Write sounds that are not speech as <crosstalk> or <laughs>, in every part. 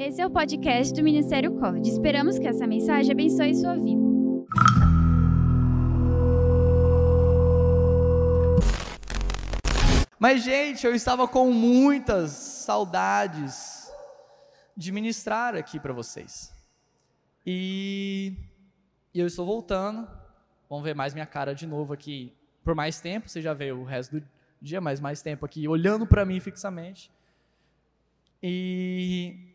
Esse é o podcast do Ministério College. Esperamos que essa mensagem abençoe sua vida. Mas, gente, eu estava com muitas saudades de ministrar aqui para vocês. E, eu estou voltando. Vamos ver mais minha cara de novo aqui por mais tempo. Você já veio o resto do dia, mas mais tempo aqui olhando para mim fixamente. E,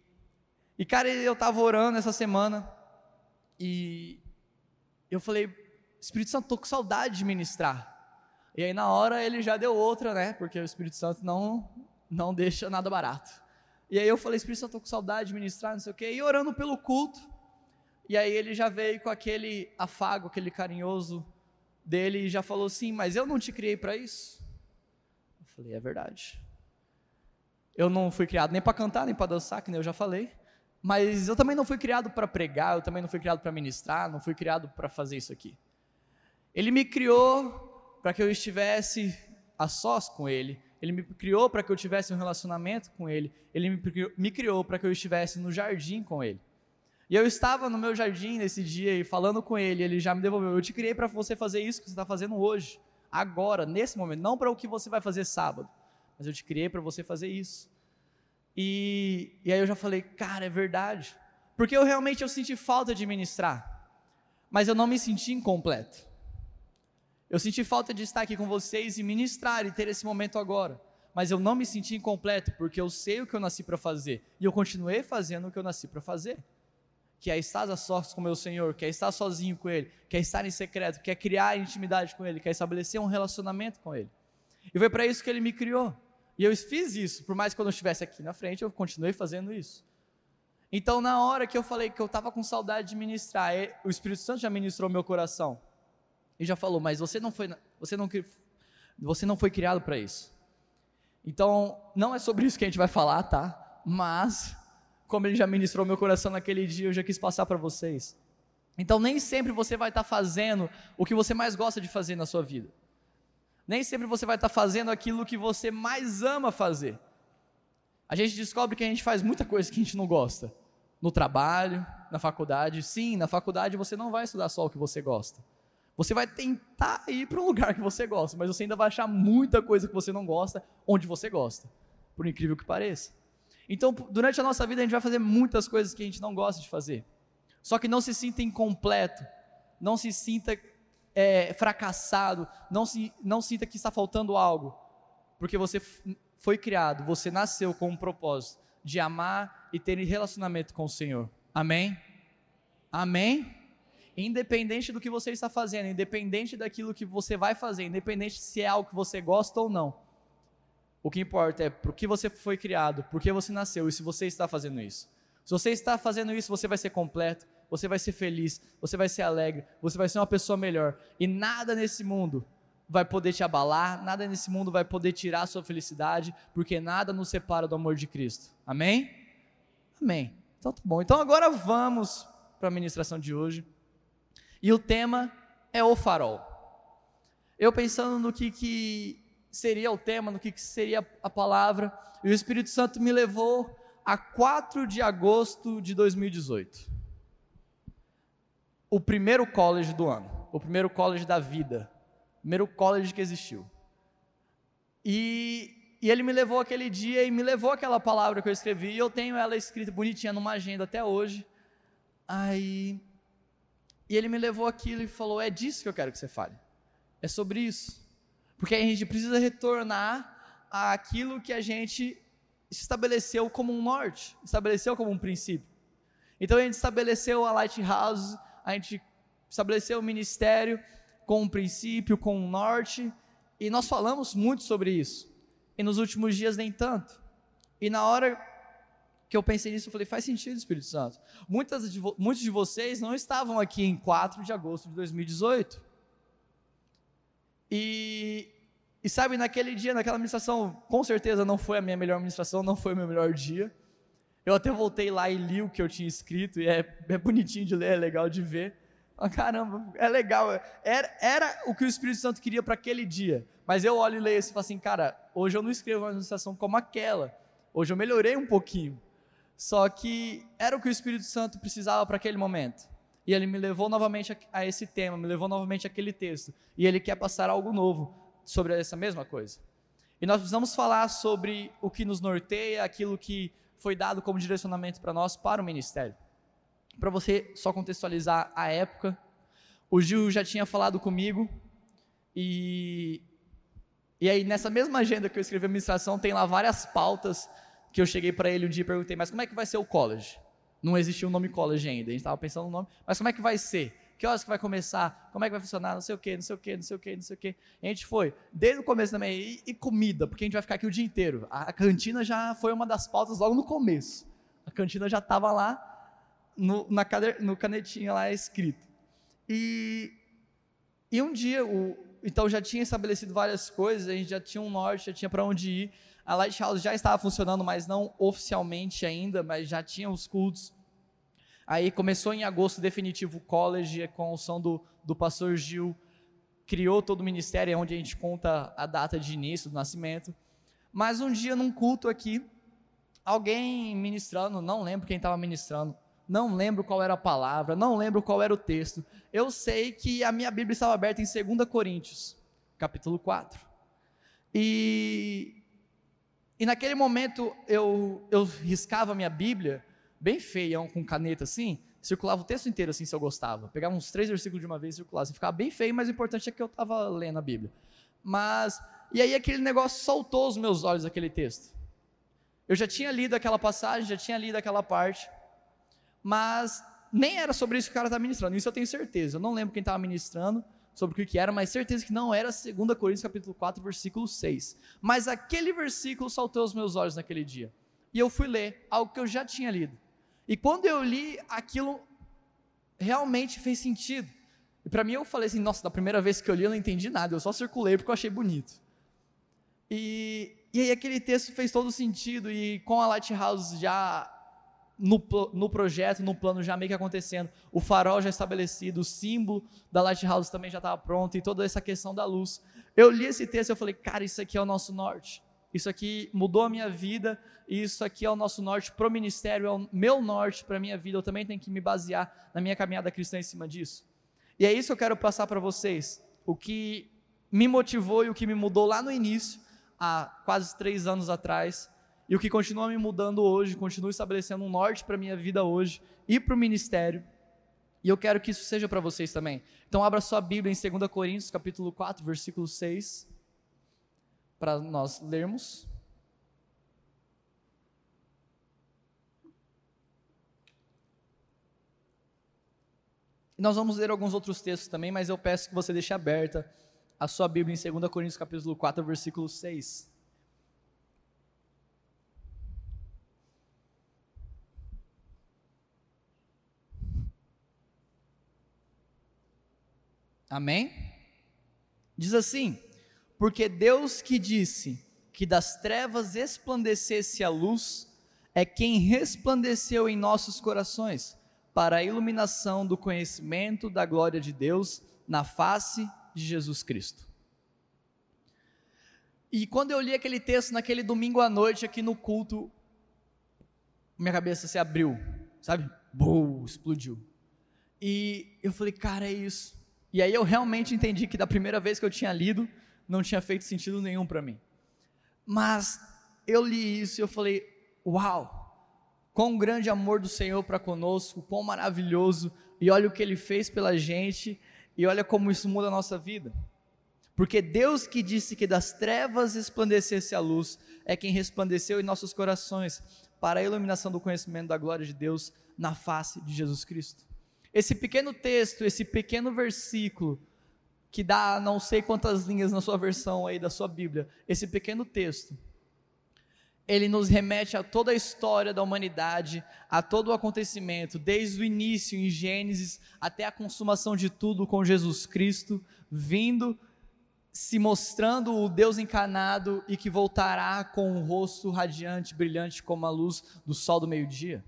e cara, eu estava orando essa semana e eu falei, Espírito Santo, tô com saudade de ministrar. E aí na hora ele já deu outra, né? Porque o Espírito Santo não não deixa nada barato. E aí eu falei, Espírito Santo, tô com saudade de ministrar, não sei o quê, e orando pelo culto. E aí ele já veio com aquele afago, aquele carinhoso dele e já falou assim: Mas eu não te criei para isso? Eu falei: É verdade. Eu não fui criado nem para cantar, nem para dançar, que nem eu já falei. Mas eu também não fui criado para pregar, eu também não fui criado para ministrar, não fui criado para fazer isso aqui. Ele me criou para que eu estivesse a sós com Ele. Ele me criou para que eu tivesse um relacionamento com Ele. Ele me criou para que eu estivesse no jardim com Ele. E eu estava no meu jardim nesse dia e falando com Ele, Ele já me devolveu. Eu te criei para você fazer isso que você está fazendo hoje, agora, nesse momento, não para o que você vai fazer sábado mas eu te criei para você fazer isso. E, e aí eu já falei, cara, é verdade. Porque eu realmente eu senti falta de ministrar, mas eu não me senti incompleto. Eu senti falta de estar aqui com vocês e ministrar e ter esse momento agora. Mas eu não me senti incompleto porque eu sei o que eu nasci para fazer e eu continuei fazendo o que eu nasci para fazer. Que é estar a sorte com meu Senhor, que é estar sozinho com Ele, que é estar em secreto, que é criar intimidade com Ele, que é estabelecer um relacionamento com Ele. E foi para isso que Ele me criou. E eu fiz isso, por mais que eu não estivesse aqui na frente, eu continuei fazendo isso. Então, na hora que eu falei que eu estava com saudade de ministrar, o Espírito Santo já ministrou meu coração. E já falou, mas você não foi, você não, você não foi criado para isso. Então, não é sobre isso que a gente vai falar, tá? Mas, como ele já ministrou meu coração naquele dia, eu já quis passar para vocês. Então, nem sempre você vai estar tá fazendo o que você mais gosta de fazer na sua vida. Nem sempre você vai estar fazendo aquilo que você mais ama fazer. A gente descobre que a gente faz muita coisa que a gente não gosta. No trabalho, na faculdade. Sim, na faculdade você não vai estudar só o que você gosta. Você vai tentar ir para um lugar que você gosta, mas você ainda vai achar muita coisa que você não gosta onde você gosta. Por incrível que pareça. Então, durante a nossa vida, a gente vai fazer muitas coisas que a gente não gosta de fazer. Só que não se sinta incompleto. Não se sinta é, fracassado, não, se, não sinta que está faltando algo, porque você foi criado, você nasceu com um propósito de amar e ter relacionamento com o Senhor. Amém? Amém? Independente do que você está fazendo, independente daquilo que você vai fazer, independente se é algo que você gosta ou não. O que importa é por que você foi criado, por que você nasceu e se você está fazendo isso. Se você está fazendo isso, você vai ser completo, você vai ser feliz, você vai ser alegre, você vai ser uma pessoa melhor. E nada nesse mundo vai poder te abalar, nada nesse mundo vai poder tirar a sua felicidade, porque nada nos separa do amor de Cristo. Amém? Amém. Então tá bom. Então agora vamos para a ministração de hoje. E o tema é o farol. Eu pensando no que, que seria o tema, no que, que seria a palavra, e o Espírito Santo me levou a 4 de agosto de 2018 o primeiro college do ano, o primeiro college da vida, o primeiro college que existiu. E, e ele me levou aquele dia e me levou aquela palavra que eu escrevi, e eu tenho ela escrita bonitinha numa agenda até hoje. Aí, e ele me levou aquilo e falou: É disso que eu quero que você fale. É sobre isso. Porque a gente precisa retornar àquilo que a gente estabeleceu como um norte, estabeleceu como um princípio. Então a gente estabeleceu a Lighthouse a gente estabeleceu o ministério com um princípio, com um norte, e nós falamos muito sobre isso. E nos últimos dias nem tanto. E na hora que eu pensei nisso, eu falei, faz sentido, Espírito Santo. Muitas de muitos de vocês não estavam aqui em 4 de agosto de 2018. E, e sabe, naquele dia, naquela administração, com certeza não foi a minha melhor administração, não foi o meu melhor dia. Eu até voltei lá e li o que eu tinha escrito, e é, é bonitinho de ler, é legal de ver. Ah, caramba, é legal. Era, era o que o Espírito Santo queria para aquele dia. Mas eu olho e leio isso e falo assim, cara, hoje eu não escrevo uma administração como aquela. Hoje eu melhorei um pouquinho. Só que era o que o Espírito Santo precisava para aquele momento. E ele me levou novamente a, a esse tema, me levou novamente àquele texto. E ele quer passar algo novo sobre essa mesma coisa. E nós precisamos falar sobre o que nos norteia, aquilo que foi dado como direcionamento para nós, para o ministério. Para você só contextualizar a época, o Gil já tinha falado comigo, e, e aí nessa mesma agenda que eu escrevi a administração, tem lá várias pautas que eu cheguei para ele um dia e perguntei, mas como é que vai ser o college? Não existia o um nome college ainda, a gente estava pensando no nome, mas como é que vai ser? Que horas que vai começar? Como é que vai funcionar? Não sei o que, não sei o que, não sei o que, não sei o que. a gente foi, desde o começo também, e, e, comida, porque a gente vai ficar aqui o dia inteiro. A, a cantina já foi uma das pautas logo no começo. A cantina já estava lá no, na cader, no canetinha lá escrito. E, e um dia, o, então já tinha estabelecido várias coisas, a gente já tinha um norte, já tinha para onde ir. A Lighthouse já estava funcionando, mas não oficialmente ainda, mas já tinha os cultos. Aí começou em agosto definitivo o college, com o som do, do pastor Gil, criou todo o ministério, é onde a gente conta a data de início do nascimento. Mas um dia, num culto aqui, alguém ministrando, não lembro quem estava ministrando, não lembro qual era a palavra, não lembro qual era o texto. Eu sei que a minha Bíblia estava aberta em 2 Coríntios, capítulo 4. E, e naquele momento eu, eu riscava a minha Bíblia bem feião, com caneta assim, circulava o texto inteiro assim, se eu gostava. Pegava uns três versículos de uma vez e circulava. Assim, ficava bem feio, mas o importante é que eu estava lendo a Bíblia. Mas, e aí aquele negócio soltou os meus olhos, aquele texto. Eu já tinha lido aquela passagem, já tinha lido aquela parte, mas nem era sobre isso que o cara estava ministrando, isso eu tenho certeza. Eu não lembro quem estava ministrando, sobre o que era, mas certeza que não era 2 Coríntios capítulo 4, versículo 6. Mas aquele versículo saltou os meus olhos naquele dia. E eu fui ler algo que eu já tinha lido. E quando eu li, aquilo realmente fez sentido. E para mim eu falei assim, nossa, da primeira vez que eu li eu não entendi nada, eu só circulei porque eu achei bonito. E, e aí aquele texto fez todo sentido e com a Lighthouse já no, no projeto, no plano já meio que acontecendo, o farol já estabelecido, o símbolo da Lighthouse também já estava pronto e toda essa questão da luz. Eu li esse texto e eu falei, cara, isso aqui é o nosso norte isso aqui mudou a minha vida, e isso aqui é o nosso norte para o ministério, é o meu norte para a minha vida, eu também tenho que me basear na minha caminhada cristã em cima disso. E é isso que eu quero passar para vocês, o que me motivou e o que me mudou lá no início, há quase três anos atrás, e o que continua me mudando hoje, continua estabelecendo um norte para a minha vida hoje e para o ministério, e eu quero que isso seja para vocês também. Então abra sua Bíblia em 2 Coríntios, capítulo 4, versículo 6 para nós lermos. Nós vamos ler alguns outros textos também, mas eu peço que você deixe aberta a sua Bíblia em 2 Coríntios capítulo 4, versículo 6. Amém? Diz assim: porque Deus que disse que das trevas esplandecesse a luz, é quem resplandeceu em nossos corações para a iluminação do conhecimento da glória de Deus na face de Jesus Cristo. E quando eu li aquele texto naquele domingo à noite aqui no culto, minha cabeça se abriu, sabe? Bum, explodiu. E eu falei, cara, é isso. E aí eu realmente entendi que da primeira vez que eu tinha lido, não tinha feito sentido nenhum para mim. Mas eu li isso e eu falei: Uau! Quão grande amor do Senhor para conosco, quão maravilhoso, e olha o que ele fez pela gente, e olha como isso muda a nossa vida. Porque Deus que disse que das trevas resplandecesse a luz, é quem resplandeceu em nossos corações para a iluminação do conhecimento da glória de Deus na face de Jesus Cristo. Esse pequeno texto, esse pequeno versículo, que dá não sei quantas linhas na sua versão aí da sua Bíblia, esse pequeno texto, ele nos remete a toda a história da humanidade, a todo o acontecimento, desde o início em Gênesis até a consumação de tudo com Jesus Cristo, vindo, se mostrando o Deus encarnado e que voltará com um rosto radiante, brilhante como a luz do sol do meio-dia.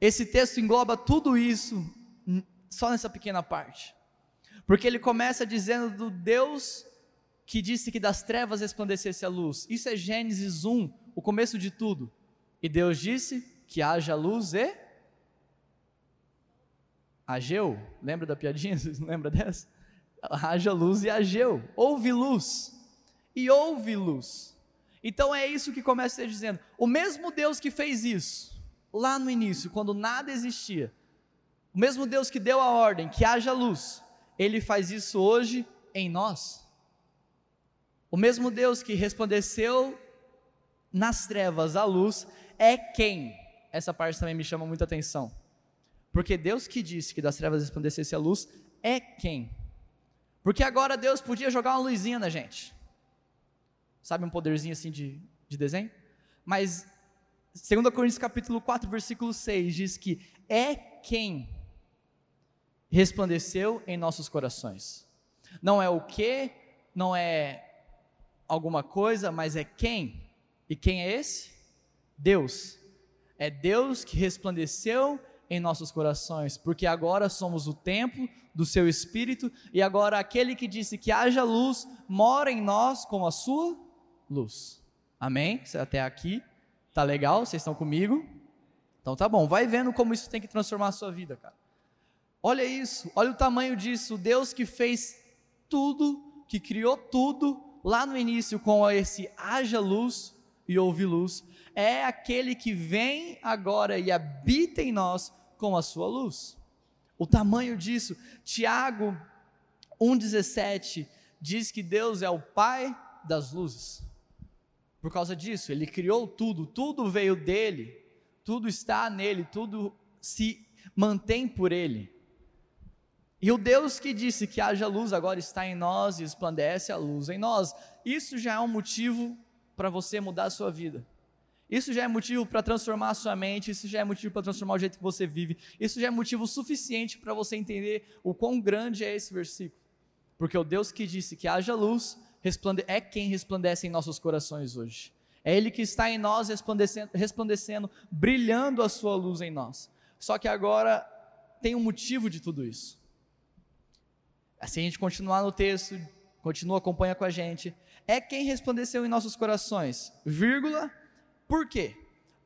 Esse texto engloba tudo isso só nessa pequena parte. Porque ele começa dizendo do Deus que disse que das trevas resplandecesse a luz. Isso é Gênesis 1, o começo de tudo. E Deus disse: que haja luz e Ageu, lembra da piadinha? <laughs> Vocês não lembram dessa? Haja luz e Ageu, houve luz, e houve luz. Então é isso que começa a ser dizendo. O mesmo Deus que fez isso, lá no início, quando nada existia, o mesmo Deus que deu a ordem que haja luz, ele faz isso hoje em nós. O mesmo Deus que resplandeceu nas trevas a luz é quem? Essa parte também me chama muita atenção porque Deus que disse que das trevas resplandecesse a luz é quem? Porque agora Deus podia jogar uma luzinha na gente. Sabe um poderzinho assim de, de desenho? Mas 2 Coríntios capítulo 4, versículo 6 diz que é quem resplandeceu em nossos corações. Não é o que, não é alguma coisa, mas é quem. E quem é esse? Deus. É Deus que resplandeceu em nossos corações, porque agora somos o templo do seu Espírito e agora aquele que disse que haja luz mora em nós com a sua luz. Amém? Até aqui tá legal? Vocês estão comigo? Então tá bom. Vai vendo como isso tem que transformar a sua vida, cara. Olha isso, olha o tamanho disso. Deus que fez tudo, que criou tudo lá no início com esse haja luz e houve luz, é aquele que vem agora e habita em nós com a sua luz. O tamanho disso, Tiago 1,17 diz que Deus é o Pai das luzes. Por causa disso, Ele criou tudo, tudo veio dele, tudo está nele, tudo se mantém por Ele. E o Deus que disse que haja luz agora está em nós e esplandece a luz em nós. Isso já é um motivo para você mudar a sua vida. Isso já é motivo para transformar a sua mente, isso já é motivo para transformar o jeito que você vive, isso já é motivo suficiente para você entender o quão grande é esse versículo. Porque o Deus que disse que haja luz, é quem resplandece em nossos corações hoje. É Ele que está em nós resplandecendo, resplandecendo, brilhando a sua luz em nós. Só que agora tem um motivo de tudo isso. Assim a gente continuar no texto, continua, acompanha com a gente é quem resplandeceu em nossos corações, vírgula, por quê?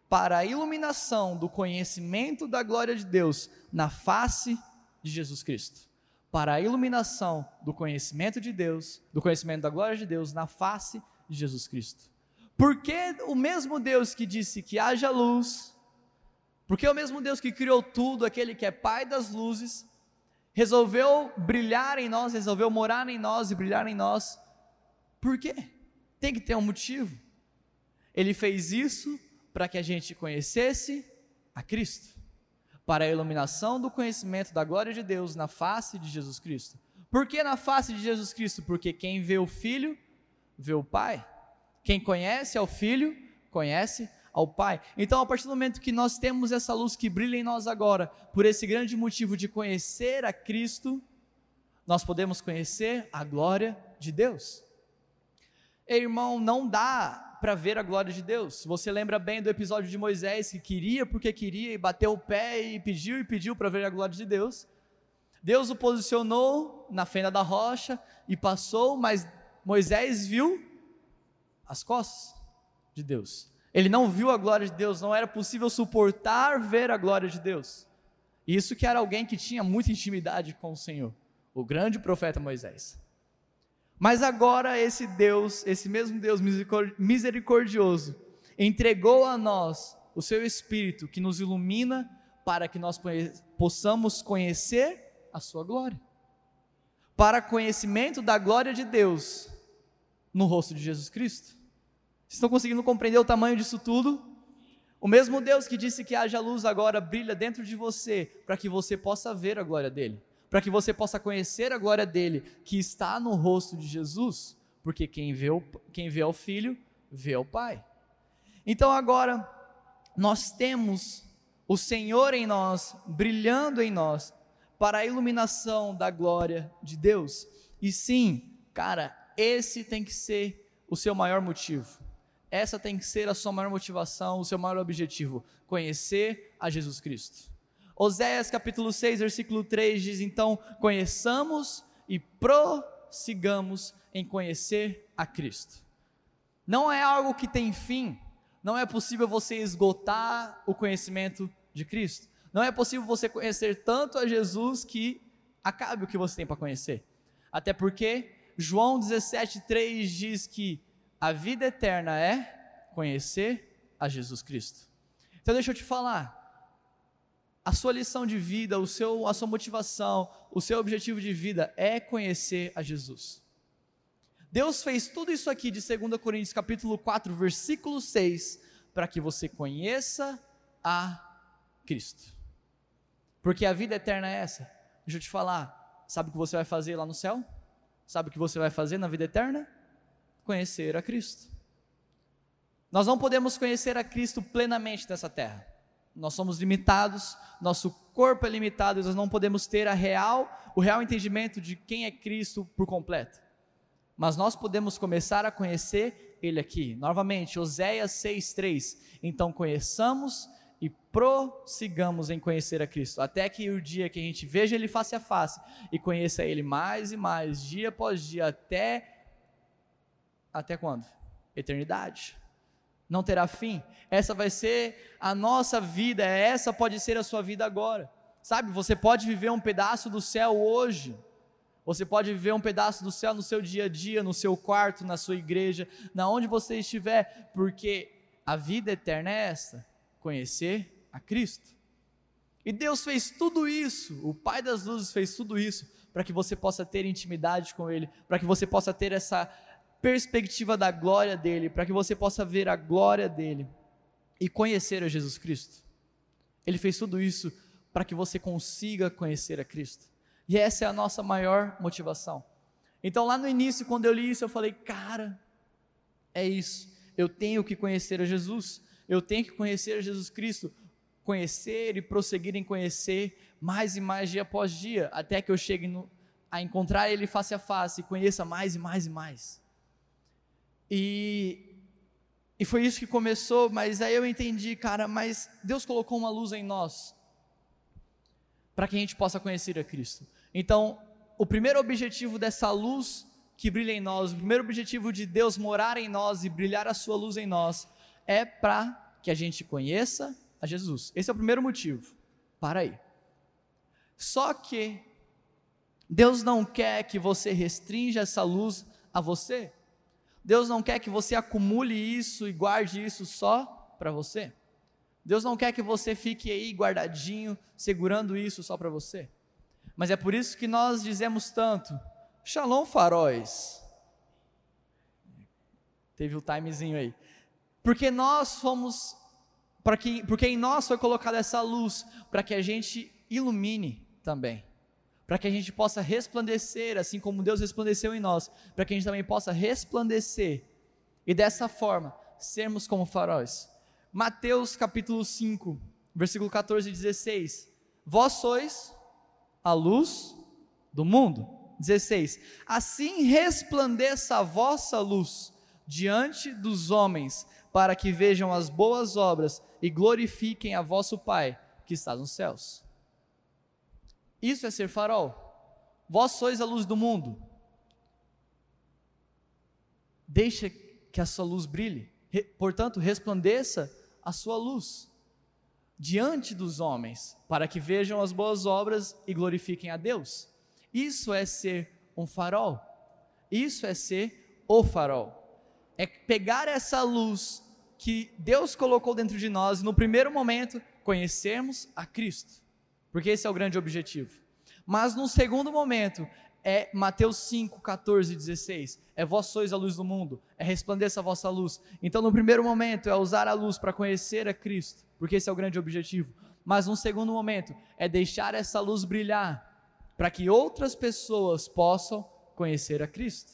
Para a iluminação do conhecimento da glória de Deus na face de Jesus Cristo. Para a iluminação do conhecimento de Deus, do conhecimento da glória de Deus na face de Jesus Cristo. Porque o mesmo Deus que disse que haja luz, porque o mesmo Deus que criou tudo, aquele que é Pai das luzes, resolveu brilhar em nós, resolveu morar em nós e brilhar em nós por quê? Tem que ter um motivo. Ele fez isso para que a gente conhecesse a Cristo, para a iluminação do conhecimento da glória de Deus na face de Jesus Cristo. Por que na face de Jesus Cristo? Porque quem vê o Filho, vê o Pai. Quem conhece ao Filho, conhece ao Pai. Então, a partir do momento que nós temos essa luz que brilha em nós agora, por esse grande motivo de conhecer a Cristo, nós podemos conhecer a glória de Deus irmão, não dá para ver a glória de Deus. Você lembra bem do episódio de Moisés que queria porque queria e bateu o pé e pediu e pediu para ver a glória de Deus. Deus o posicionou na fenda da rocha e passou, mas Moisés viu as costas de Deus. Ele não viu a glória de Deus, não era possível suportar ver a glória de Deus. Isso que era alguém que tinha muita intimidade com o Senhor, o grande profeta Moisés. Mas agora esse Deus, esse mesmo Deus misericordioso, entregou a nós o seu Espírito que nos ilumina para que nós possamos conhecer a sua glória. Para conhecimento da glória de Deus no rosto de Jesus Cristo. Vocês estão conseguindo compreender o tamanho disso tudo? O mesmo Deus que disse que haja luz agora brilha dentro de você para que você possa ver a glória dele para que você possa conhecer a glória dele, que está no rosto de Jesus, porque quem vê o, quem vê o Filho, vê o Pai. Então agora, nós temos o Senhor em nós, brilhando em nós, para a iluminação da glória de Deus. E sim, cara, esse tem que ser o seu maior motivo. Essa tem que ser a sua maior motivação, o seu maior objetivo: conhecer a Jesus Cristo. Oséias capítulo 6, versículo 3 diz: Então, conheçamos e prossigamos em conhecer a Cristo. Não é algo que tem fim, Não é possível você esgotar o conhecimento de Cristo. Não é possível você conhecer tanto a Jesus que acabe o que você tem para conhecer. Até porque João 17,3 diz que a vida eterna é conhecer a Jesus Cristo. Então deixa eu te falar. A sua lição de vida, o seu, a sua motivação, o seu objetivo de vida é conhecer a Jesus. Deus fez tudo isso aqui de 2 Coríntios capítulo 4, versículo 6, para que você conheça a Cristo. Porque a vida eterna é essa. Deixa eu te falar, sabe o que você vai fazer lá no céu? Sabe o que você vai fazer na vida eterna? Conhecer a Cristo. Nós não podemos conhecer a Cristo plenamente nessa terra. Nós somos limitados, nosso corpo é limitado, nós não podemos ter a real, o real entendimento de quem é Cristo por completo mas nós podemos começar a conhecer ele aqui. Novamente, Oséias 6:3. Então conheçamos e prossigamos em conhecer a Cristo, até que o dia que a gente veja ele face a face e conheça ele mais e mais, dia após dia, até até quando? Eternidade. Não terá fim. Essa vai ser a nossa vida, essa pode ser a sua vida agora. Sabe, você pode viver um pedaço do céu hoje você pode viver um pedaço do céu no seu dia a dia, no seu quarto, na sua igreja, na onde você estiver, porque a vida eterna é essa: conhecer a Cristo. E Deus fez tudo isso, o Pai das luzes fez tudo isso para que você possa ter intimidade com Ele, para que você possa ter essa perspectiva da glória dele, para que você possa ver a glória dele e conhecer a Jesus Cristo. Ele fez tudo isso para que você consiga conhecer a Cristo. E essa é a nossa maior motivação. Então, lá no início, quando eu li isso, eu falei, cara, é isso. Eu tenho que conhecer a Jesus. Eu tenho que conhecer a Jesus Cristo. Conhecer e prosseguir em conhecer mais e mais dia após dia, até que eu chegue no, a encontrar Ele face a face e conheça mais e mais e mais. E, e foi isso que começou, mas aí eu entendi, cara, mas Deus colocou uma luz em nós para que a gente possa conhecer a Cristo. Então, o primeiro objetivo dessa luz que brilha em nós, o primeiro objetivo de Deus morar em nós e brilhar a sua luz em nós, é para que a gente conheça a Jesus. Esse é o primeiro motivo. Para aí. Só que Deus não quer que você restrinja essa luz a você. Deus não quer que você acumule isso e guarde isso só para você. Deus não quer que você fique aí guardadinho, segurando isso só para você. Mas é por isso que nós dizemos tanto: Shalom faróis. Teve o timezinho aí. Porque nós fomos, que, porque em nós foi colocada essa luz, para que a gente ilumine também. Para que a gente possa resplandecer, assim como Deus resplandeceu em nós, para que a gente também possa resplandecer e dessa forma sermos como faróis. Mateus capítulo 5, versículo 14 e 16. Vós sois a luz do mundo. 16. Assim resplandeça a vossa luz diante dos homens, para que vejam as boas obras e glorifiquem a vosso Pai que está nos céus. Isso é ser farol. Vós sois a luz do mundo. Deixa que a sua luz brilhe. Portanto, resplandeça a sua luz diante dos homens, para que vejam as boas obras e glorifiquem a Deus. Isso é ser um farol. Isso é ser o farol. É pegar essa luz que Deus colocou dentro de nós e no primeiro momento conhecermos a Cristo. Porque esse é o grande objetivo. Mas no segundo momento é Mateus 5, 14 e 16. É vós sois a luz do mundo, é resplandeça a vossa luz. Então, no primeiro momento, é usar a luz para conhecer a Cristo porque esse é o grande objetivo. Mas um segundo momento é deixar essa luz brilhar para que outras pessoas possam conhecer a Cristo.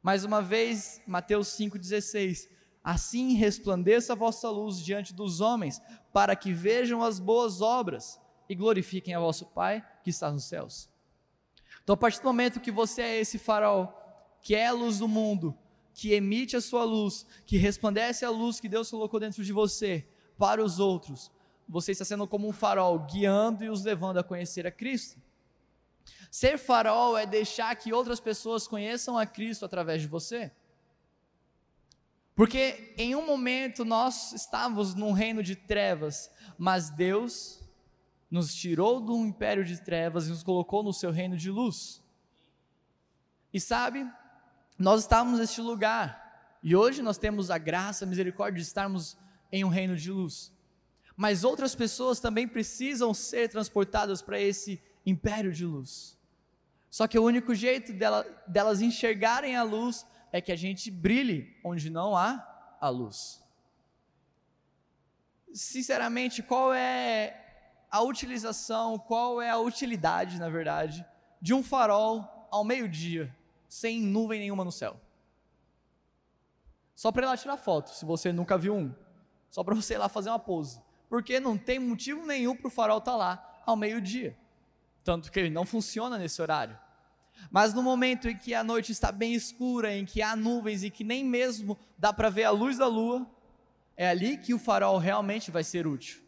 Mais uma vez, Mateus 5,16: Assim resplandeça a vossa luz diante dos homens, para que vejam as boas obras e glorifiquem a vosso Pai que está nos céus. Então, a partir do momento que você é esse farol, que é a luz do mundo, que emite a sua luz, que resplandece a luz que Deus colocou dentro de você, para os outros, você está sendo como um farol, guiando e os levando a conhecer a Cristo. Ser farol é deixar que outras pessoas conheçam a Cristo através de você. Porque em um momento nós estávamos num reino de trevas, mas Deus nos tirou do império de trevas e nos colocou no seu reino de luz. E sabe, nós estávamos neste lugar, e hoje nós temos a graça, a misericórdia de estarmos em um reino de luz. Mas outras pessoas também precisam ser transportadas para esse império de luz. Só que o único jeito dela, delas enxergarem a luz é que a gente brilhe onde não há a luz. Sinceramente, qual é a utilização, qual é a utilidade, na verdade, de um farol ao meio-dia, sem nuvem nenhuma no céu? Só para ir lá tirar foto, se você nunca viu um. Só para você ir lá fazer uma pose. Porque não tem motivo nenhum para o farol estar tá lá ao meio-dia. Tanto que ele não funciona nesse horário. Mas no momento em que a noite está bem escura, em que há nuvens e que nem mesmo dá para ver a luz da lua, é ali que o farol realmente vai ser útil.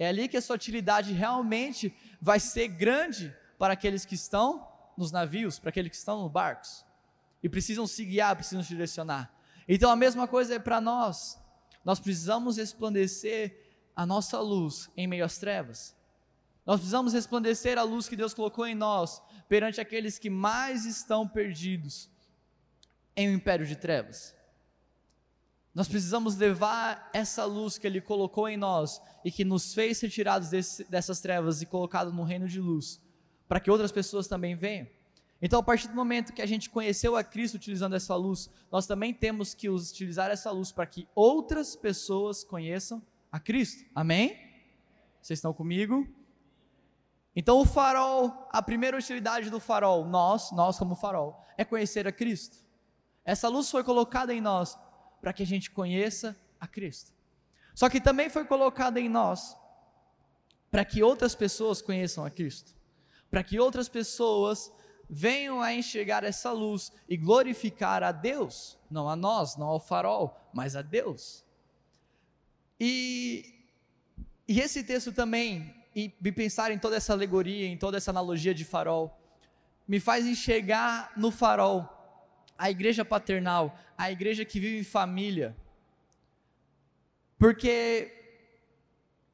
É ali que a sua utilidade realmente vai ser grande para aqueles que estão nos navios, para aqueles que estão nos barcos e precisam se guiar, precisam se direcionar. Então a mesma coisa é para nós. Nós precisamos resplandecer a nossa luz em meio às trevas. Nós precisamos resplandecer a luz que Deus colocou em nós perante aqueles que mais estão perdidos em um império de trevas. Nós precisamos levar essa luz que Ele colocou em nós e que nos fez retirados desse, dessas trevas e colocado no reino de luz, para que outras pessoas também venham. Então, a partir do momento que a gente conheceu a Cristo utilizando essa luz, nós também temos que utilizar essa luz para que outras pessoas conheçam a Cristo. Amém? Vocês estão comigo? Então, o farol, a primeira utilidade do farol, nós, nós como farol, é conhecer a Cristo. Essa luz foi colocada em nós para que a gente conheça a Cristo. Só que também foi colocada em nós para que outras pessoas conheçam a Cristo, para que outras pessoas venham a enxergar essa luz e glorificar a Deus, não a nós, não ao farol, mas a Deus. E, e esse texto também, e me pensar em toda essa alegoria, em toda essa analogia de farol, me faz enxergar no farol a igreja paternal, a igreja que vive em família. Porque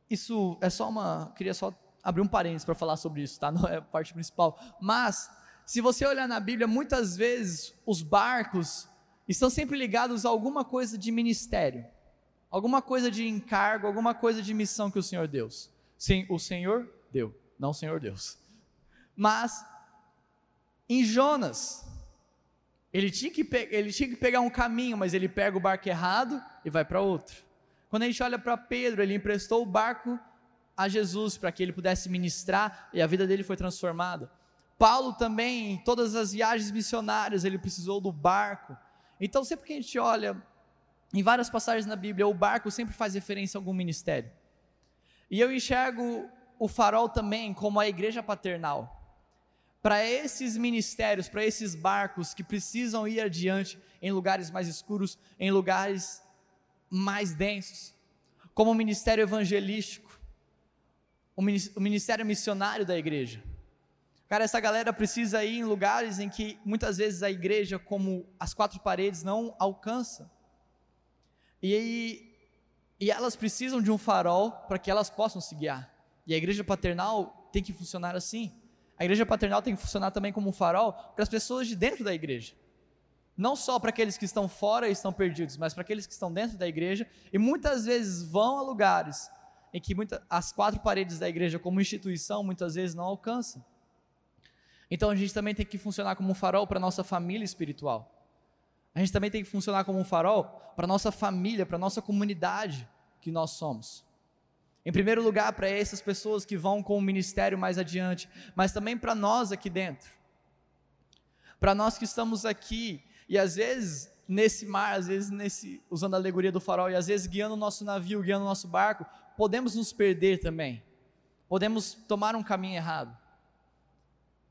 isso é só uma. Queria só abrir um parênteses para falar sobre isso, tá? <laughs> Não é a parte principal. Mas, se você olhar na Bíblia, muitas vezes os barcos estão sempre ligados a alguma coisa de ministério, alguma coisa de encargo, alguma coisa de missão que o Senhor deu. Sim, o Senhor deu, não o Senhor Deus. Mas, em Jonas, ele tinha, que ele tinha que pegar um caminho, mas ele pega o barco errado e vai para outro. Quando a gente olha para Pedro, ele emprestou o barco a Jesus para que ele pudesse ministrar e a vida dele foi transformada. Paulo também, em todas as viagens missionárias, ele precisou do barco. Então, sempre que a gente olha em várias passagens na Bíblia, o barco sempre faz referência a algum ministério. E eu enxergo o farol também como a igreja paternal para esses ministérios, para esses barcos que precisam ir adiante em lugares mais escuros, em lugares mais densos, como o ministério evangelístico, o ministério missionário da igreja. Cara, essa galera precisa ir em lugares em que muitas vezes a igreja, como as quatro paredes, não alcança. E, e elas precisam de um farol para que elas possam se guiar. E a igreja paternal tem que funcionar assim. A igreja paternal tem que funcionar também como um farol para as pessoas de dentro da igreja. Não só para aqueles que estão fora e estão perdidos, mas para aqueles que estão dentro da igreja e muitas vezes vão a lugares em que muita, as quatro paredes da igreja, como instituição, muitas vezes não alcançam. Então a gente também tem que funcionar como um farol para a nossa família espiritual. A gente também tem que funcionar como um farol para a nossa família, para a nossa comunidade que nós somos. Em primeiro lugar, para essas pessoas que vão com o ministério mais adiante, mas também para nós aqui dentro. Para nós que estamos aqui e às vezes nesse mar, às vezes nesse usando a alegoria do farol e às vezes guiando o nosso navio, guiando o nosso barco, podemos nos perder também. Podemos tomar um caminho errado.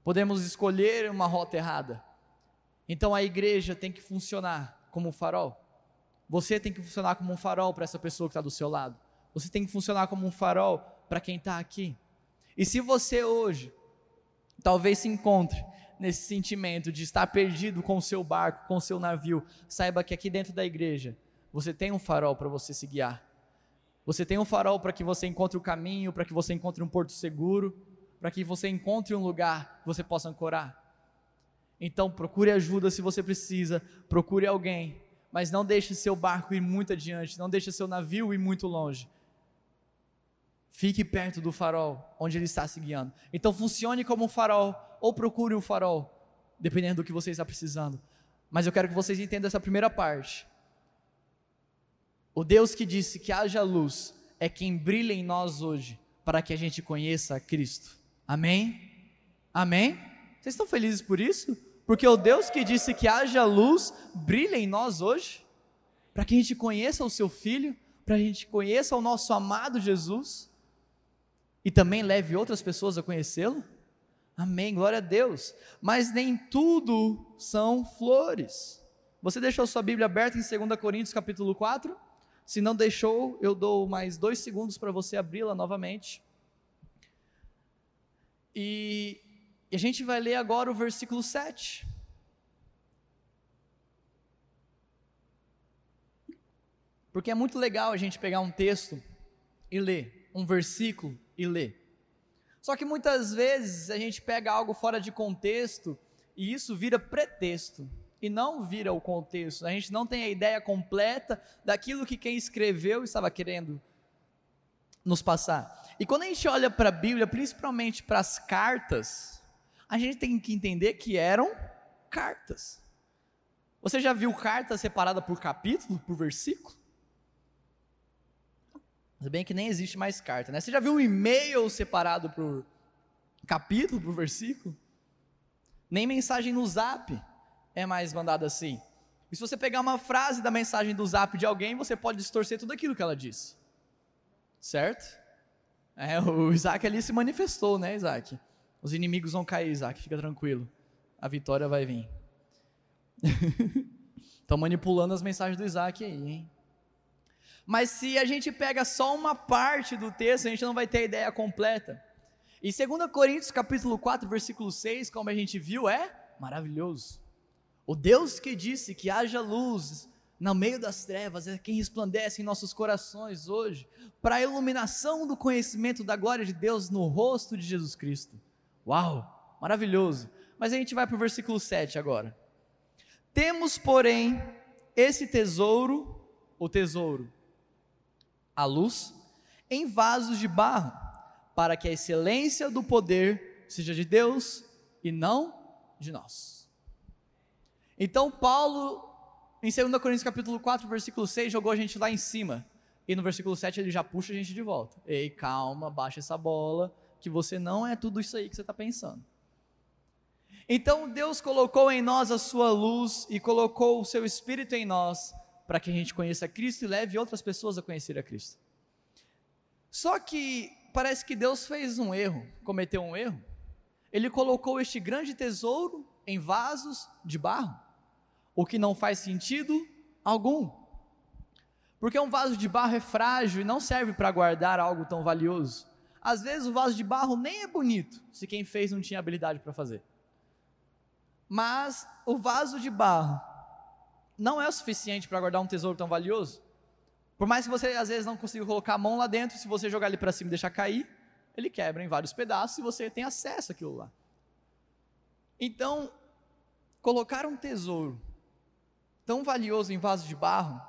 Podemos escolher uma rota errada. Então a igreja tem que funcionar como um farol. Você tem que funcionar como um farol para essa pessoa que está do seu lado. Você tem que funcionar como um farol para quem está aqui. E se você hoje talvez se encontre nesse sentimento de estar perdido com o seu barco, com o seu navio, saiba que aqui dentro da igreja você tem um farol para você se guiar. Você tem um farol para que você encontre o caminho, para que você encontre um porto seguro, para que você encontre um lugar que você possa ancorar. Então procure ajuda se você precisa, procure alguém, mas não deixe seu barco ir muito adiante, não deixe seu navio ir muito longe. Fique perto do farol onde ele está se guiando. Então funcione como um farol ou procure um farol, dependendo do que você está precisando. Mas eu quero que vocês entendam essa primeira parte. O Deus que disse que haja luz é quem brilha em nós hoje para que a gente conheça a Cristo. Amém? Amém? Vocês estão felizes por isso? Porque o Deus que disse que haja luz brilha em nós hoje, para que a gente conheça o seu Filho, para que a gente conheça o nosso amado Jesus e também leve outras pessoas a conhecê-lo. Amém, glória a Deus. Mas nem tudo são flores. Você deixou sua Bíblia aberta em 2 Coríntios capítulo 4? Se não deixou, eu dou mais dois segundos para você abri-la novamente. E e a gente vai ler agora o versículo 7. Porque é muito legal a gente pegar um texto e ler, um versículo e ler. Só que muitas vezes a gente pega algo fora de contexto e isso vira pretexto e não vira o contexto. A gente não tem a ideia completa daquilo que quem escreveu estava querendo nos passar. E quando a gente olha para a Bíblia, principalmente para as cartas, a gente tem que entender que eram cartas. Você já viu carta separada por capítulo, por versículo? Se bem que nem existe mais carta, né? Você já viu um e-mail separado por capítulo, por versículo? Nem mensagem no zap é mais mandada assim. E se você pegar uma frase da mensagem do zap de alguém, você pode distorcer tudo aquilo que ela disse. Certo? É, o Isaac ali se manifestou, né, Isaac? Os inimigos vão cair, Isaac, fica tranquilo. A vitória vai vir. <laughs> Estão manipulando as mensagens do Isaac aí, hein? Mas se a gente pega só uma parte do texto, a gente não vai ter a ideia completa. E 2 Coríntios capítulo 4, versículo 6, como a gente viu, é maravilhoso. O Deus que disse que haja luz no meio das trevas é quem resplandece em nossos corações hoje, para a iluminação do conhecimento da glória de Deus no rosto de Jesus Cristo. Uau, maravilhoso. Mas a gente vai para o versículo 7 agora. Temos, porém, esse tesouro, o tesouro, a luz, em vasos de barro, para que a excelência do poder seja de Deus e não de nós. Então, Paulo, em 2 Coríntios capítulo 4, versículo 6, jogou a gente lá em cima. E no versículo 7 ele já puxa a gente de volta. Ei, calma, baixa essa bola que você não é tudo isso aí que você está pensando. Então Deus colocou em nós a sua luz e colocou o seu Espírito em nós para que a gente conheça Cristo e leve outras pessoas a conhecer a Cristo. Só que parece que Deus fez um erro, cometeu um erro. Ele colocou este grande tesouro em vasos de barro, o que não faz sentido algum. Porque um vaso de barro é frágil e não serve para guardar algo tão valioso. Às vezes o vaso de barro nem é bonito, se quem fez não tinha habilidade para fazer. Mas o vaso de barro não é o suficiente para guardar um tesouro tão valioso. Por mais que você às vezes não consiga colocar a mão lá dentro, se você jogar ele para cima e deixar cair, ele quebra em vários pedaços e você tem acesso àquilo lá. Então, colocar um tesouro tão valioso em vaso de barro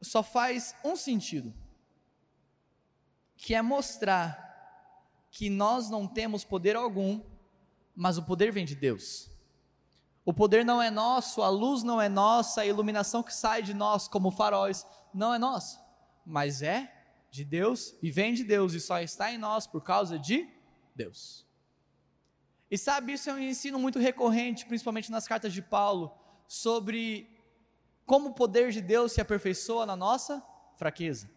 só faz um sentido que é mostrar que nós não temos poder algum, mas o poder vem de Deus. O poder não é nosso, a luz não é nossa, a iluminação que sai de nós como faróis não é nossa, mas é de Deus e vem de Deus e só está em nós por causa de Deus. E sabe, isso é um ensino muito recorrente, principalmente nas cartas de Paulo, sobre como o poder de Deus se aperfeiçoa na nossa fraqueza.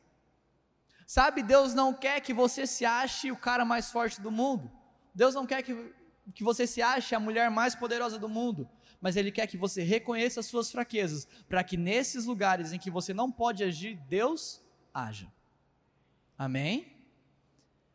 Sabe, Deus não quer que você se ache o cara mais forte do mundo. Deus não quer que, que você se ache a mulher mais poderosa do mundo. Mas Ele quer que você reconheça as suas fraquezas, para que nesses lugares em que você não pode agir, Deus haja. Amém?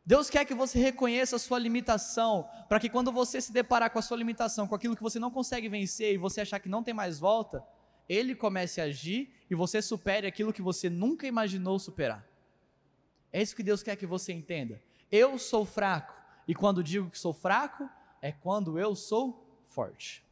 Deus quer que você reconheça a sua limitação, para que quando você se deparar com a sua limitação, com aquilo que você não consegue vencer e você achar que não tem mais volta, ele comece a agir e você supere aquilo que você nunca imaginou superar. É isso que Deus quer que você entenda. Eu sou fraco, e quando digo que sou fraco, é quando eu sou forte.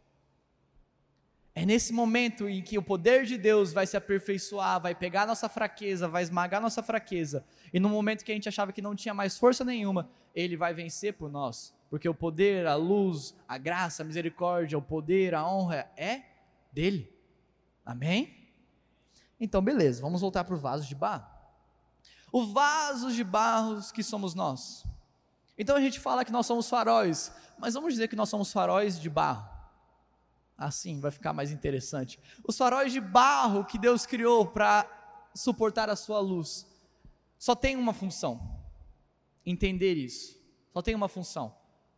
É nesse momento em que o poder de Deus vai se aperfeiçoar, vai pegar nossa fraqueza, vai esmagar nossa fraqueza, e no momento que a gente achava que não tinha mais força nenhuma, ele vai vencer por nós, porque o poder, a luz, a graça, a misericórdia, o poder, a honra é dele. Amém? Então, beleza, vamos voltar para o vaso de barro. O vaso de barro que somos nós. Então a gente fala que nós somos faróis, mas vamos dizer que nós somos faróis de barro. Assim vai ficar mais interessante. Os faróis de barro que Deus criou para suportar a sua luz só tem uma função: entender isso. Só tem uma função: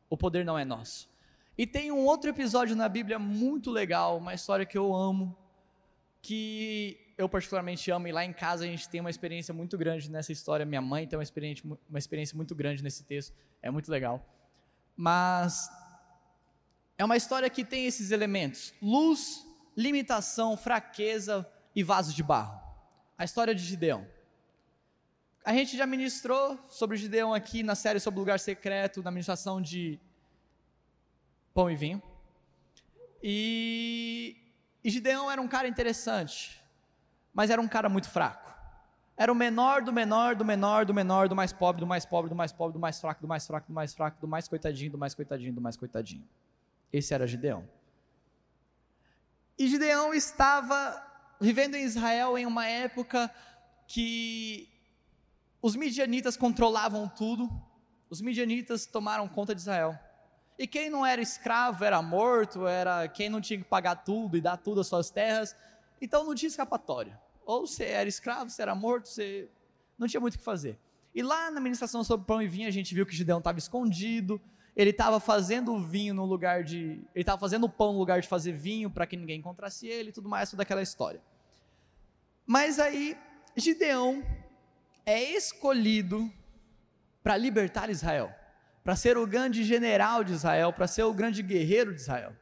o poder não é nosso. E tem um outro episódio na Bíblia muito legal, uma história que eu amo, que eu particularmente amo, e lá em casa a gente tem uma experiência muito grande nessa história. Minha mãe tem uma experiência, uma experiência muito grande nesse texto, é muito legal. Mas é uma história que tem esses elementos: luz, limitação, fraqueza e vaso de barro. A história de Gideão. A gente já ministrou sobre Gideão aqui na série sobre o lugar secreto, na ministração de pão e vinho. E, e Gideão era um cara interessante, mas era um cara muito fraco. Era o menor do menor, do menor, do menor, do mais pobre, do mais pobre, do mais pobre, do mais fraco, do mais fraco, do mais fraco, do mais coitadinho, do mais coitadinho, do mais coitadinho. Esse era Gideão. E Gideão estava vivendo em Israel em uma época que os midianitas controlavam tudo, os midianitas tomaram conta de Israel. E quem não era escravo era morto, era quem não tinha que pagar tudo e dar tudo às suas terras, então não tinha escapatória. Ou você era escravo, você era morto, você não tinha muito o que fazer. E lá na ministração sobre pão e vinho, a gente viu que Gideão estava escondido, ele estava fazendo vinho no lugar de. Ele estava fazendo pão no lugar de fazer vinho para que ninguém encontrasse ele e tudo mais, toda aquela história. Mas aí, Gideão é escolhido para libertar Israel, para ser o grande general de Israel, para ser o grande guerreiro de Israel.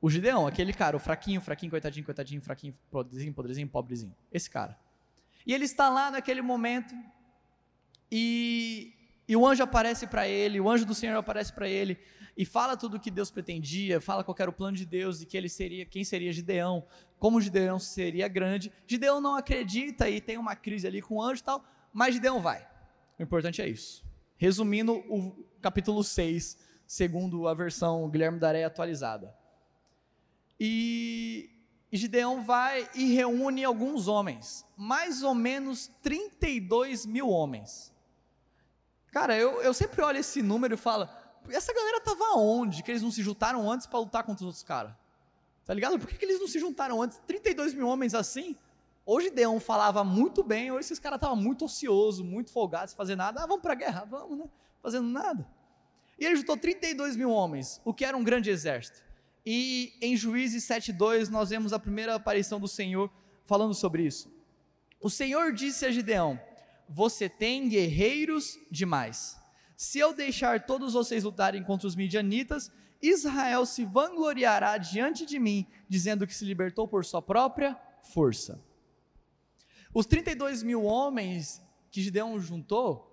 O Gideão, aquele cara, o fraquinho, fraquinho, coitadinho, coitadinho, fraquinho, podrezinho, podrezinho, pobrezinho. Esse cara. E ele está lá naquele momento e e o anjo aparece para ele, o anjo do Senhor aparece para ele e fala tudo o que Deus pretendia, fala qual era o plano de Deus e que ele seria, quem seria Gideão, como Gideão seria grande. Gideão não acredita e tem uma crise ali com o anjo e tal, mas Gideão vai. O importante é isso. Resumindo o capítulo 6, segundo a versão Guilherme Daré atualizada. E, Gideão vai e reúne alguns homens, mais ou menos 32 mil homens. Cara, eu, eu sempre olho esse número e falo, essa galera tava onde? Que eles não se juntaram antes para lutar contra os outros caras? Tá ligado? Por que, que eles não se juntaram antes? 32 mil homens assim? Hoje Deon falava muito bem, hoje esses caras estavam muito ociosos, muito folgados, sem fazer nada. Ah, vamos pra guerra, vamos, né? Fazendo nada. E ele juntou 32 mil homens, o que era um grande exército. E em Juízes 7,2 nós vemos a primeira aparição do Senhor falando sobre isso. O Senhor disse a Gideão: você tem guerreiros demais. Se eu deixar todos vocês lutarem contra os midianitas, Israel se vangloriará diante de mim, dizendo que se libertou por sua própria força. Os 32 mil homens que Gideão juntou,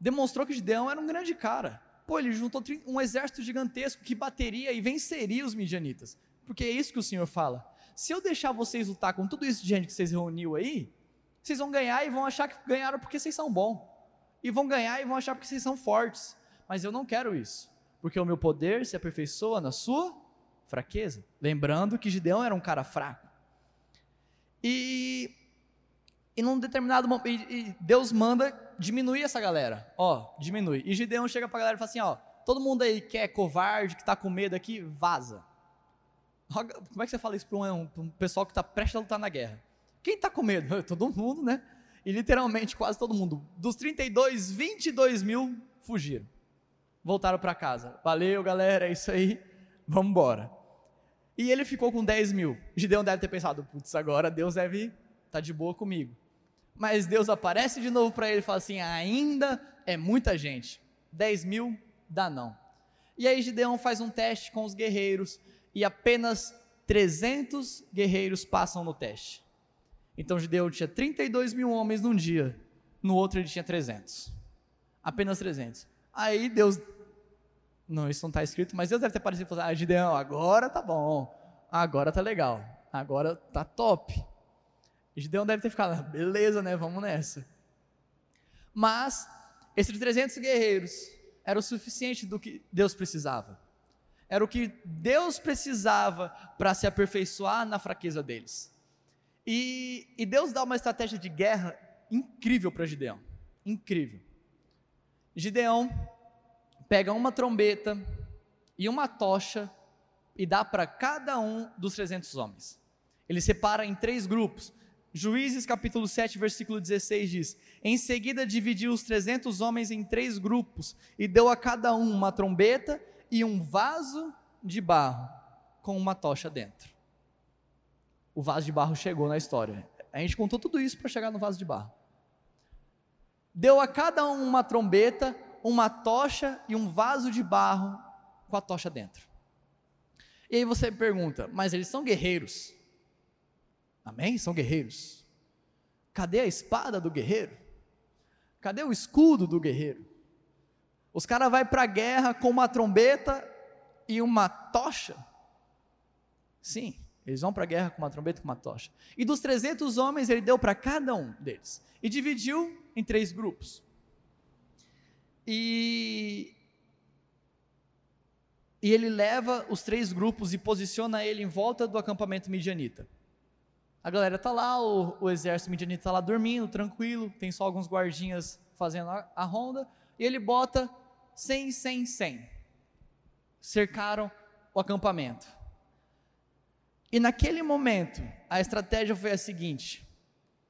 demonstrou que Gideão era um grande cara. Pô, ele juntou um exército gigantesco que bateria e venceria os midianitas. Porque é isso que o Senhor fala. Se eu deixar vocês lutar com tudo isso de gente que vocês reuniu aí, vocês vão ganhar e vão achar que ganharam porque vocês são bons. E vão ganhar e vão achar porque vocês são fortes. Mas eu não quero isso. Porque o meu poder se aperfeiçoa na sua fraqueza. Lembrando que Gideão era um cara fraco. E, e num determinado momento, e Deus manda diminuir essa galera. Ó, diminui. E Gideão chega para a galera e fala assim: ó, todo mundo aí que é covarde, que está com medo aqui, vaza. Como é que você fala isso para um, um pessoal que está prestes a lutar na guerra? Quem está com medo? <laughs> Todo mundo, né? E literalmente quase todo mundo. Dos 32, 22 mil fugiram. Voltaram para casa. Valeu, galera, é isso aí. Vamos embora. E ele ficou com 10 mil. Gideão deve ter pensado: putz, agora Deus deve tá de boa comigo. Mas Deus aparece de novo para ele e fala assim: ainda é muita gente. 10 mil dá não. E aí Gideão faz um teste com os guerreiros e apenas 300 guerreiros passam no teste. Então Gideão tinha 32 mil homens num dia, no outro ele tinha 300. Apenas 300. Aí Deus. Não, isso não está escrito, mas Deus deve ter parecido e falado: Ah, Gideão, agora tá bom. Agora tá legal. Agora tá top. Gideão deve ter ficado, beleza, né? Vamos nessa. Mas, esses 300 guerreiros era o suficiente do que Deus precisava. Era o que Deus precisava para se aperfeiçoar na fraqueza deles. E, e Deus dá uma estratégia de guerra incrível para Gideão. Incrível. Gideão pega uma trombeta e uma tocha e dá para cada um dos 300 homens. Ele separa em três grupos. Juízes capítulo 7, versículo 16 diz: Em seguida dividiu os 300 homens em três grupos e deu a cada um uma trombeta e um vaso de barro com uma tocha dentro. O vaso de barro chegou na história. A gente contou tudo isso para chegar no vaso de barro. Deu a cada um uma trombeta, uma tocha e um vaso de barro com a tocha dentro. E aí você pergunta, mas eles são guerreiros? Amém? São guerreiros. Cadê a espada do guerreiro? Cadê o escudo do guerreiro? Os caras vão para a guerra com uma trombeta e uma tocha? Sim, eles vão para a guerra com uma trombeta e com uma tocha. E dos 300 homens, ele deu para cada um deles. E dividiu em três grupos. E, e ele leva os três grupos e posiciona ele em volta do acampamento midianita. A galera tá lá, o, o exército midianita está lá dormindo, tranquilo, tem só alguns guardinhas fazendo a, a ronda, e ele bota 100, 100, 100. Cercaram o acampamento. E naquele momento, a estratégia foi a seguinte: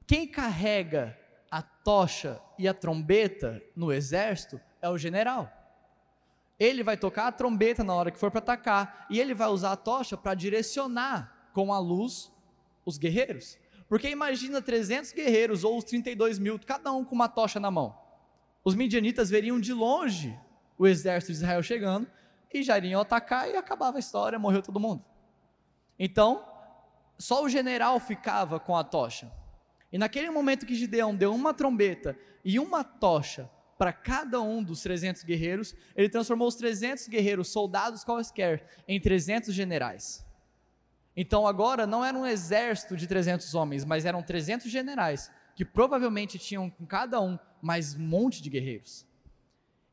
quem carrega a tocha e a trombeta no exército é o general. Ele vai tocar a trombeta na hora que for para atacar, e ele vai usar a tocha para direcionar com a luz os guerreiros. Porque imagina 300 guerreiros ou os 32 mil, cada um com uma tocha na mão. Os midianitas veriam de longe o exército de Israel chegando e já iriam atacar e acabava a história, morreu todo mundo. Então, só o general ficava com a tocha. E naquele momento que Gideão deu uma trombeta e uma tocha para cada um dos 300 guerreiros, ele transformou os 300 guerreiros, soldados quaisquer, em 300 generais. Então agora não era um exército de 300 homens, mas eram 300 generais, que provavelmente tinham com cada um mais um monte de guerreiros.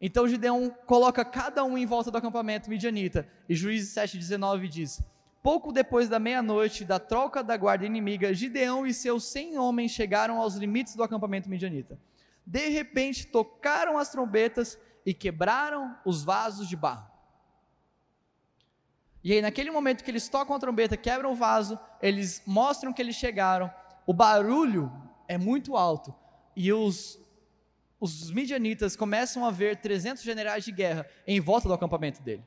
Então Gideão coloca cada um em volta do acampamento midianita, e Juízes 7,19 diz: Pouco depois da meia-noite da troca da guarda inimiga, Gideão e seus cem homens chegaram aos limites do acampamento midianita. De repente tocaram as trombetas e quebraram os vasos de barro. E aí, naquele momento que eles tocam a trombeta, quebram o vaso, eles mostram que eles chegaram, o barulho é muito alto, e os, os midianitas começam a ver 300 generais de guerra em volta do acampamento dele.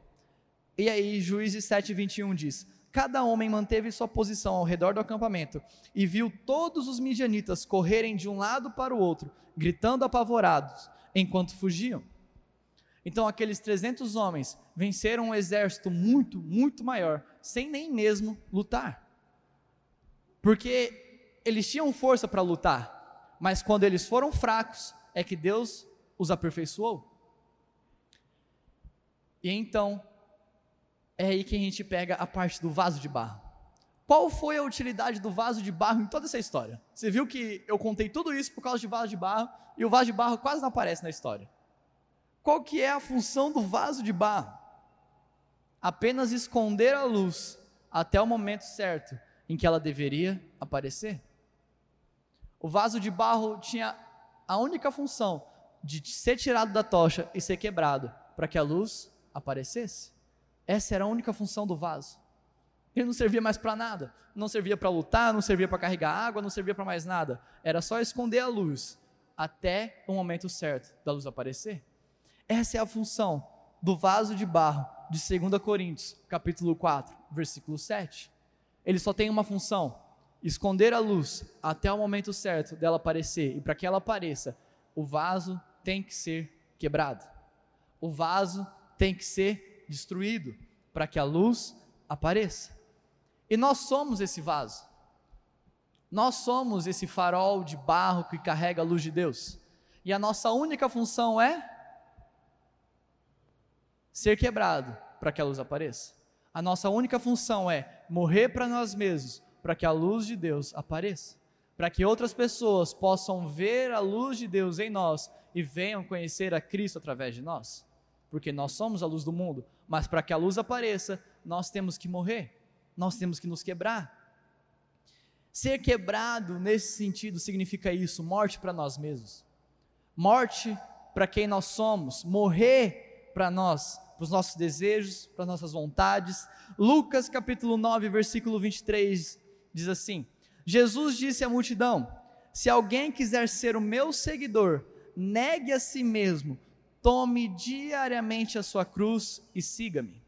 E aí, Juízes 7, 21 diz: Cada homem manteve sua posição ao redor do acampamento e viu todos os midianitas correrem de um lado para o outro, gritando apavorados, enquanto fugiam. Então aqueles 300 homens venceram um exército muito, muito maior, sem nem mesmo lutar. Porque eles tinham força para lutar, mas quando eles foram fracos, é que Deus os aperfeiçoou. E então, é aí que a gente pega a parte do vaso de barro. Qual foi a utilidade do vaso de barro em toda essa história? Você viu que eu contei tudo isso por causa de vaso de barro, e o vaso de barro quase não aparece na história. Qual que é a função do vaso de barro? Apenas esconder a luz até o momento certo em que ela deveria aparecer. O vaso de barro tinha a única função de ser tirado da tocha e ser quebrado para que a luz aparecesse. Essa era a única função do vaso. Ele não servia mais para nada. Não servia para lutar, não servia para carregar água, não servia para mais nada. Era só esconder a luz até o momento certo da luz aparecer. Essa é a função do vaso de barro de 2 Coríntios, capítulo 4, versículo 7. Ele só tem uma função: esconder a luz até o momento certo dela aparecer. E para que ela apareça, o vaso tem que ser quebrado. O vaso tem que ser destruído para que a luz apareça. E nós somos esse vaso. Nós somos esse farol de barro que carrega a luz de Deus. E a nossa única função é ser quebrado para que a luz apareça. A nossa única função é morrer para nós mesmos para que a luz de Deus apareça. Para que outras pessoas possam ver a luz de Deus em nós e venham conhecer a Cristo através de nós. Porque nós somos a luz do mundo, mas para que a luz apareça, nós temos que morrer nós temos que nos quebrar. Ser quebrado nesse sentido significa isso: morte para nós mesmos, morte para quem nós somos, morrer para nós, para os nossos desejos, para nossas vontades. Lucas capítulo 9, versículo 23 diz assim: Jesus disse à multidão: Se alguém quiser ser o meu seguidor, negue a si mesmo, tome diariamente a sua cruz e siga-me.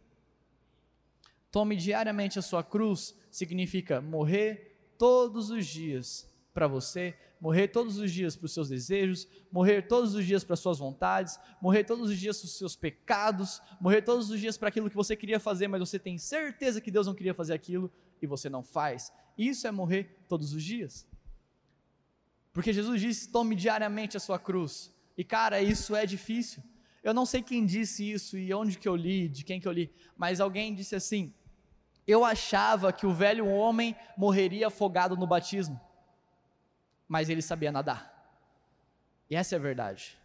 Tome diariamente a sua cruz significa morrer todos os dias para você, morrer todos os dias para os seus desejos, morrer todos os dias para as suas vontades, morrer todos os dias para os seus pecados, morrer todos os dias para aquilo que você queria fazer, mas você tem certeza que Deus não queria fazer aquilo e você não faz. Isso é morrer todos os dias. Porque Jesus disse: tome diariamente a sua cruz. E cara, isso é difícil. Eu não sei quem disse isso e onde que eu li, de quem que eu li, mas alguém disse assim: eu achava que o velho homem morreria afogado no batismo, mas ele sabia nadar. E essa é a verdade.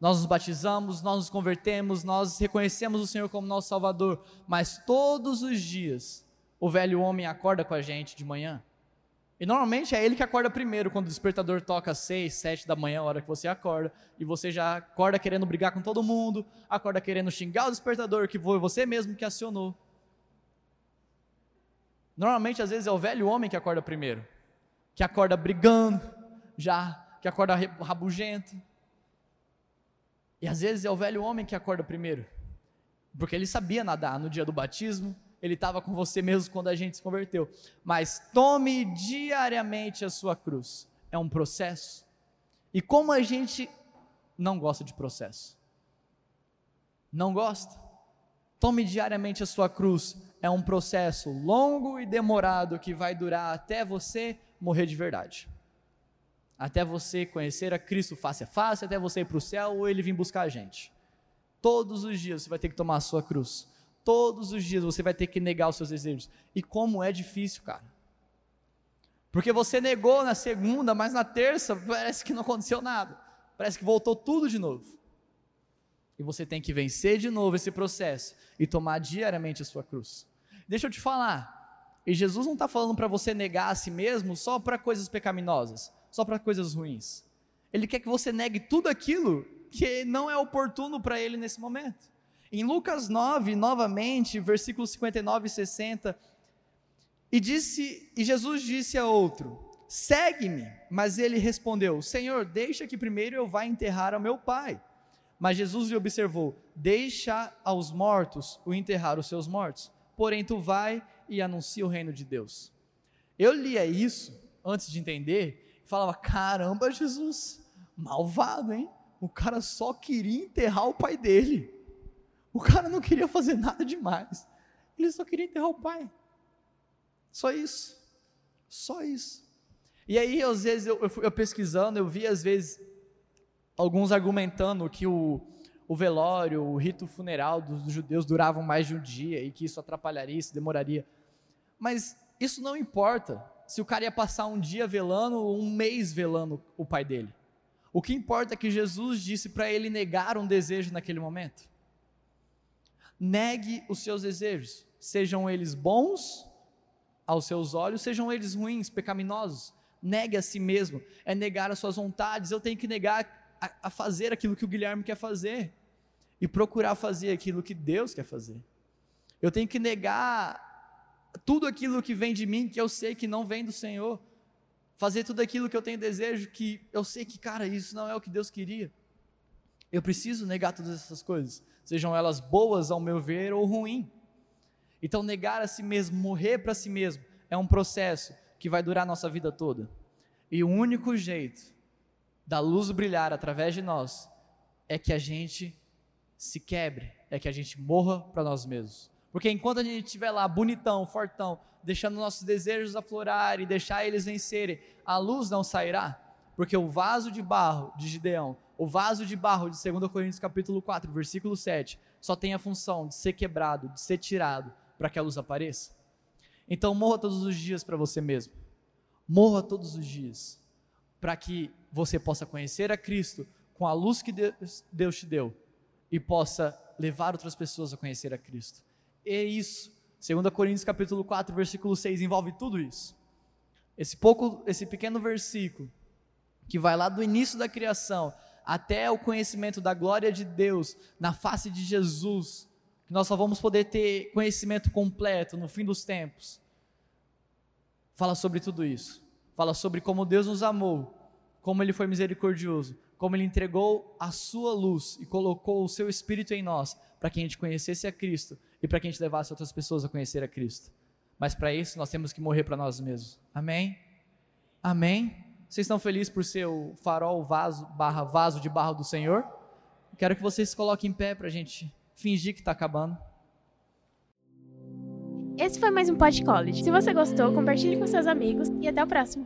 Nós nos batizamos, nós nos convertemos, nós reconhecemos o Senhor como nosso Salvador, mas todos os dias o velho homem acorda com a gente de manhã. E normalmente é ele que acorda primeiro, quando o despertador toca às seis, sete da manhã, a hora que você acorda, e você já acorda querendo brigar com todo mundo, acorda querendo xingar o despertador, que foi você mesmo que acionou. Normalmente, às vezes, é o velho homem que acorda primeiro, que acorda brigando, já, que acorda rabugento. E às vezes é o velho homem que acorda primeiro, porque ele sabia nadar no dia do batismo, ele estava com você mesmo quando a gente se converteu. Mas tome diariamente a sua cruz, é um processo. E como a gente não gosta de processo? Não gosta? Tome diariamente a sua cruz. É um processo longo e demorado que vai durar até você morrer de verdade. Até você conhecer a Cristo face a face, até você ir para o céu ou ele vir buscar a gente. Todos os dias você vai ter que tomar a sua cruz. Todos os dias você vai ter que negar os seus desejos. E como é difícil, cara. Porque você negou na segunda, mas na terça parece que não aconteceu nada. Parece que voltou tudo de novo. E você tem que vencer de novo esse processo e tomar diariamente a sua cruz. Deixa eu te falar, e Jesus não está falando para você negar a si mesmo só para coisas pecaminosas, só para coisas ruins. Ele quer que você negue tudo aquilo que não é oportuno para ele nesse momento. Em Lucas 9, novamente, versículos 59 e 60, e disse, e Jesus disse a outro: Segue-me. Mas ele respondeu: Senhor, deixa que primeiro eu vá enterrar ao meu pai. Mas Jesus lhe observou: Deixa aos mortos o enterrar os seus mortos, porém tu vai e anuncia o reino de Deus. Eu lia isso antes de entender e falava: Caramba, Jesus, malvado, hein? O cara só queria enterrar o pai dele. O cara não queria fazer nada demais. Ele só queria enterrar o pai. Só isso. Só isso. E aí, às vezes, eu, eu, eu pesquisando, eu vi, às vezes, alguns argumentando que o, o velório, o rito funeral dos, dos judeus duravam mais de um dia e que isso atrapalharia, isso demoraria. Mas isso não importa se o cara ia passar um dia velando ou um mês velando o pai dele. O que importa é que Jesus disse para ele negar um desejo naquele momento. Negue os seus desejos, sejam eles bons aos seus olhos, sejam eles ruins, pecaminosos. Negue a si mesmo, é negar as suas vontades. Eu tenho que negar a, a fazer aquilo que o Guilherme quer fazer e procurar fazer aquilo que Deus quer fazer. Eu tenho que negar tudo aquilo que vem de mim que eu sei que não vem do Senhor. Fazer tudo aquilo que eu tenho desejo que eu sei que, cara, isso não é o que Deus queria. Eu preciso negar todas essas coisas, sejam elas boas ao meu ver ou ruim. Então, negar a si mesmo, morrer para si mesmo, é um processo que vai durar a nossa vida toda. E o único jeito da luz brilhar através de nós é que a gente se quebre, é que a gente morra para nós mesmos. Porque enquanto a gente estiver lá bonitão, fortão, deixando nossos desejos aflorar e deixar eles vencerem, a luz não sairá. Porque o vaso de barro de Gideão, o vaso de barro de 2 Coríntios capítulo 4, versículo 7, só tem a função de ser quebrado, de ser tirado, para que a luz apareça. Então morra todos os dias para você mesmo. Morra todos os dias, para que você possa conhecer a Cristo com a luz que Deus, Deus te deu e possa levar outras pessoas a conhecer a Cristo. E isso, 2 Coríntios capítulo 4, versículo 6, envolve tudo isso. Esse pouco, esse pequeno versículo que vai lá do início da criação até o conhecimento da glória de Deus na face de Jesus, que nós só vamos poder ter conhecimento completo no fim dos tempos. Fala sobre tudo isso. Fala sobre como Deus nos amou, como Ele foi misericordioso, como Ele entregou a Sua luz e colocou o Seu Espírito em nós, para que a gente conhecesse a Cristo e para que a gente levasse outras pessoas a conhecer a Cristo. Mas para isso nós temos que morrer para nós mesmos. Amém? Amém? Vocês estão felizes por ser o farol vaso, barra vaso de barro do Senhor? Quero que vocês se coloquem em pé para a gente fingir que está acabando. Esse foi mais um Pod College. Se você gostou, compartilhe com seus amigos e até o próximo.